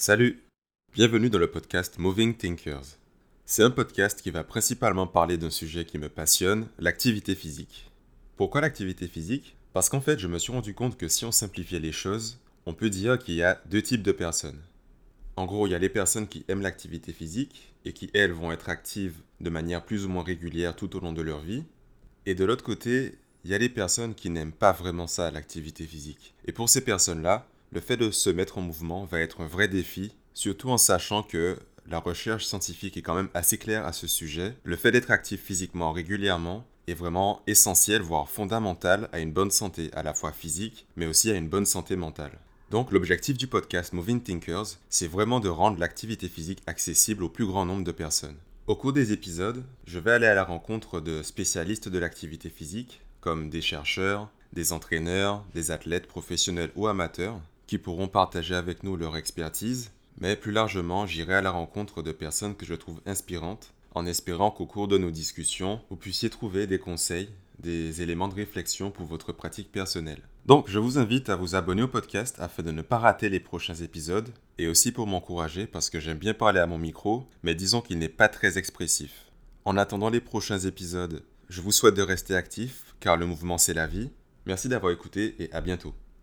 Salut Bienvenue dans le podcast Moving Thinkers. C'est un podcast qui va principalement parler d'un sujet qui me passionne, l'activité physique. Pourquoi l'activité physique? Parce qu'en fait, je me suis rendu compte que si on simplifiait les choses, on peut dire qu'il y a deux types de personnes. En gros, il y a les personnes qui aiment l'activité physique et qui, elles, vont être actives de manière plus ou moins régulière tout au long de leur vie. Et de l'autre côté, il y a les personnes qui n'aiment pas vraiment ça, l'activité physique. Et pour ces personnes-là, le fait de se mettre en mouvement va être un vrai défi, surtout en sachant que la recherche scientifique est quand même assez claire à ce sujet. Le fait d'être actif physiquement régulièrement est vraiment essentiel, voire fondamental à une bonne santé, à la fois physique, mais aussi à une bonne santé mentale. Donc l'objectif du podcast Moving Thinkers, c'est vraiment de rendre l'activité physique accessible au plus grand nombre de personnes. Au cours des épisodes, je vais aller à la rencontre de spécialistes de l'activité physique, comme des chercheurs, des entraîneurs, des athlètes professionnels ou amateurs, qui pourront partager avec nous leur expertise, mais plus largement, j'irai à la rencontre de personnes que je trouve inspirantes, en espérant qu'au cours de nos discussions, vous puissiez trouver des conseils, des éléments de réflexion pour votre pratique personnelle. Donc, je vous invite à vous abonner au podcast afin de ne pas rater les prochains épisodes et aussi pour m'encourager parce que j'aime bien parler à mon micro, mais disons qu'il n'est pas très expressif. En attendant les prochains épisodes, je vous souhaite de rester actif car le mouvement c'est la vie. Merci d'avoir écouté et à bientôt.